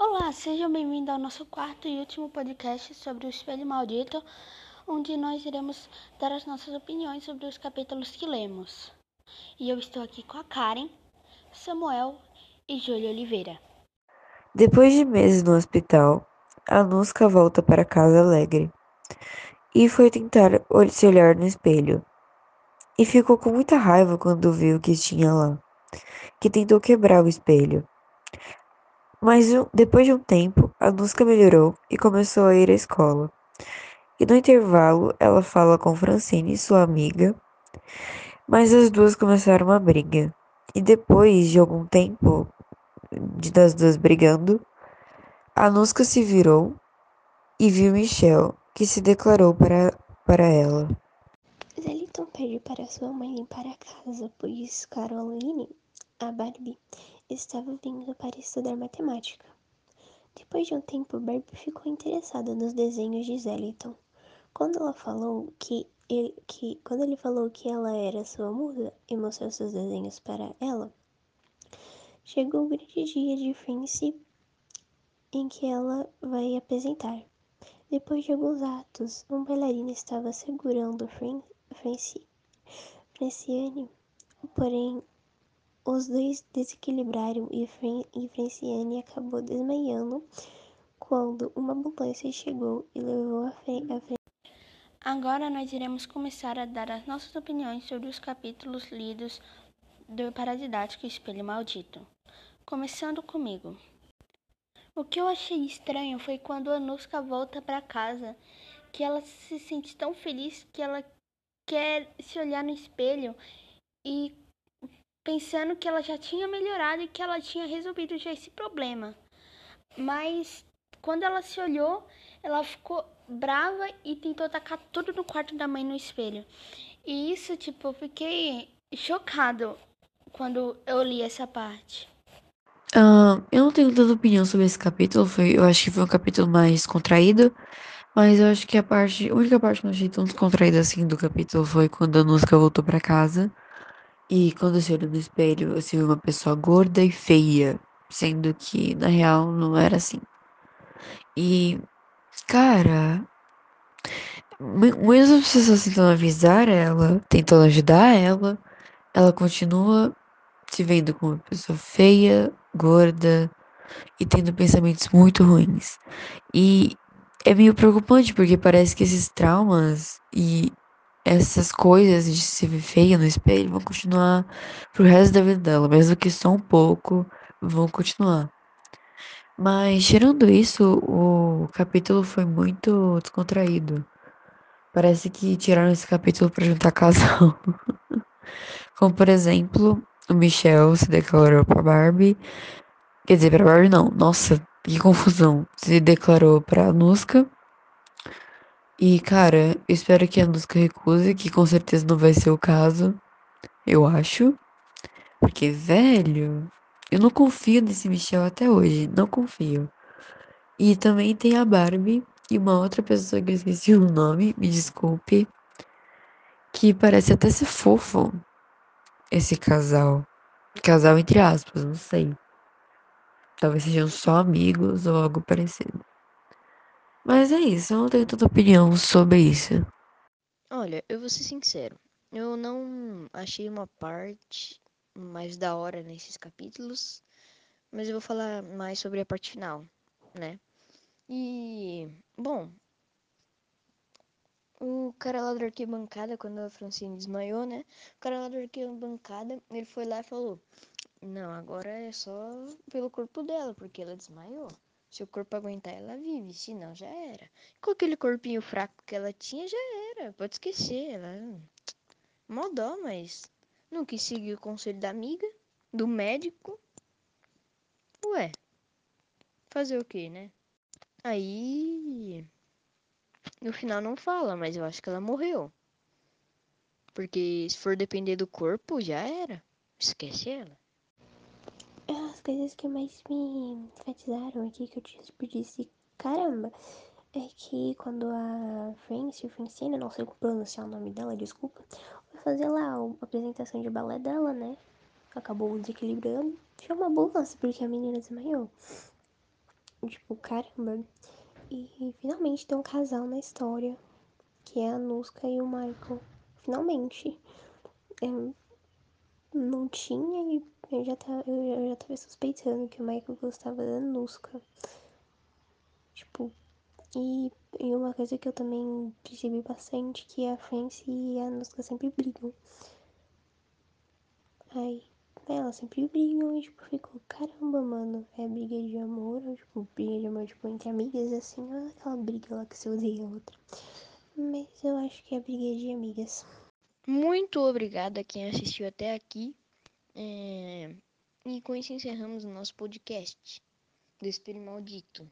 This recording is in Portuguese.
Olá, sejam bem-vindos ao nosso quarto e último podcast sobre o Espelho Maldito, onde nós iremos dar as nossas opiniões sobre os capítulos que lemos. E eu estou aqui com a Karen, Samuel e Júlia Oliveira. Depois de meses no hospital, a Nusca volta para casa alegre e foi tentar se olhar no espelho. E ficou com muita raiva quando viu o que tinha lá, que tentou quebrar o espelho. Mas depois de um tempo, a Nusca melhorou e começou a ir à escola. E no intervalo, ela fala com Francine, sua amiga, mas as duas começaram uma briga. E depois de algum tempo de das duas brigando, a Nusca se virou e viu Michel, que se declarou para, para ela. Zeliton pede para sua mãe limpar a casa, pois Caroline, a Barbie, estava vindo para estudar matemática. Depois de um tempo, Barbie ficou interessada nos desenhos de Zeliton. Quando ela falou que ele, que quando ele falou que ela era sua musa e mostrou seus desenhos para ela, chegou o grande dia de Francie em que ela vai apresentar. Depois de alguns atos, um bailarino estava segurando Francie, Franciane, porém os dois desequilibraram e, Fran Franciane acabou desmaiando quando uma ambulância chegou e levou a, Fran Agora nós iremos começar a dar as nossas opiniões sobre os capítulos lidos do Paradidático Espelho Maldito. Começando comigo. O que eu achei estranho foi quando a Anuska volta para casa, que ela se sente tão feliz que ela quer se olhar no espelho e pensando que ela já tinha melhorado e que ela tinha resolvido já esse problema. Mas quando ela se olhou, ela ficou brava e tentou tacar tudo no quarto da mãe no espelho. E isso, tipo, eu fiquei chocado quando eu li essa parte. Uh, eu não tenho tanta opinião sobre esse capítulo. Foi, eu acho que foi um capítulo mais contraído. Mas eu acho que a parte, a única parte que eu achei tão descontraída assim do capítulo foi quando a Nuska voltou para casa. E quando se olhou no espelho, você viu uma pessoa gorda e feia, sendo que na real não era assim. E, cara, mesmo as pessoas tentando avisar ela, tentando ajudar ela, ela continua se vendo como uma pessoa feia, gorda e tendo pensamentos muito ruins. E é meio preocupante porque parece que esses traumas e essas coisas de se ver feia no espelho vão continuar pro resto da vida dela, mesmo que só um pouco, vão continuar. Mas tirando isso, o capítulo foi muito descontraído. Parece que tiraram esse capítulo para juntar casal. Como por exemplo, o Michel se declarou para Barbie. Quer dizer, para Barbie não. Nossa, que confusão. Se declarou para Nuska e, cara, eu espero que a Nusca recuse, que com certeza não vai ser o caso. Eu acho. Porque, velho, eu não confio nesse Michel até hoje. Não confio. E também tem a Barbie e uma outra pessoa que eu esqueci o nome, me desculpe. Que parece até ser fofo. Esse casal. Casal entre aspas, não sei. Talvez sejam só amigos ou algo parecido. Mas é isso, eu não tenho tanta opinião sobre isso. Olha, eu vou ser sincero. Eu não achei uma parte mais da hora nesses capítulos, mas eu vou falar mais sobre a parte final, né? E, bom, o cara lá da arquibancada, quando a Francine desmaiou, né? O cara lá da arquibancada, ele foi lá e falou: Não, agora é só pelo corpo dela, porque ela desmaiou. Se o corpo aguentar, ela vive, se não, já era. Com aquele corpinho fraco que ela tinha, já era. Pode esquecer, ela. Mó dó, mas não quis seguir o conselho da amiga, do médico. Ué, fazer o que, né? Aí. No final não fala, mas eu acho que ela morreu. Porque se for depender do corpo, já era. Esquece ela as coisas que mais me enfatizaram aqui, que eu tipo, disse, caramba, é que quando a Francie, Francine, não sei pronunciar o nome dela, desculpa, foi fazer lá a apresentação de balé dela, né? Acabou desequilibrando. Foi uma ambulância, porque a menina desmaiou. Tipo, caramba. E finalmente tem um casal na história, que é a Nuska e o Michael. Finalmente. Eu não tinha e eu já, tava, eu já tava suspeitando que o Michael gostava da Nuska. Tipo, e, e uma coisa que eu também percebi bastante que a Francie e a Nuska sempre brigam. Aí, elas sempre brigam e tipo, ficou, caramba, mano, é briga de amor, ou tipo, briga de amor, tipo, entre amigas, assim, é aquela briga lá que você odeia a outra. Mas eu acho que é briga de amigas. Muito obrigado a quem assistiu até aqui. É... E com isso encerramos o nosso podcast do Espelho Maldito.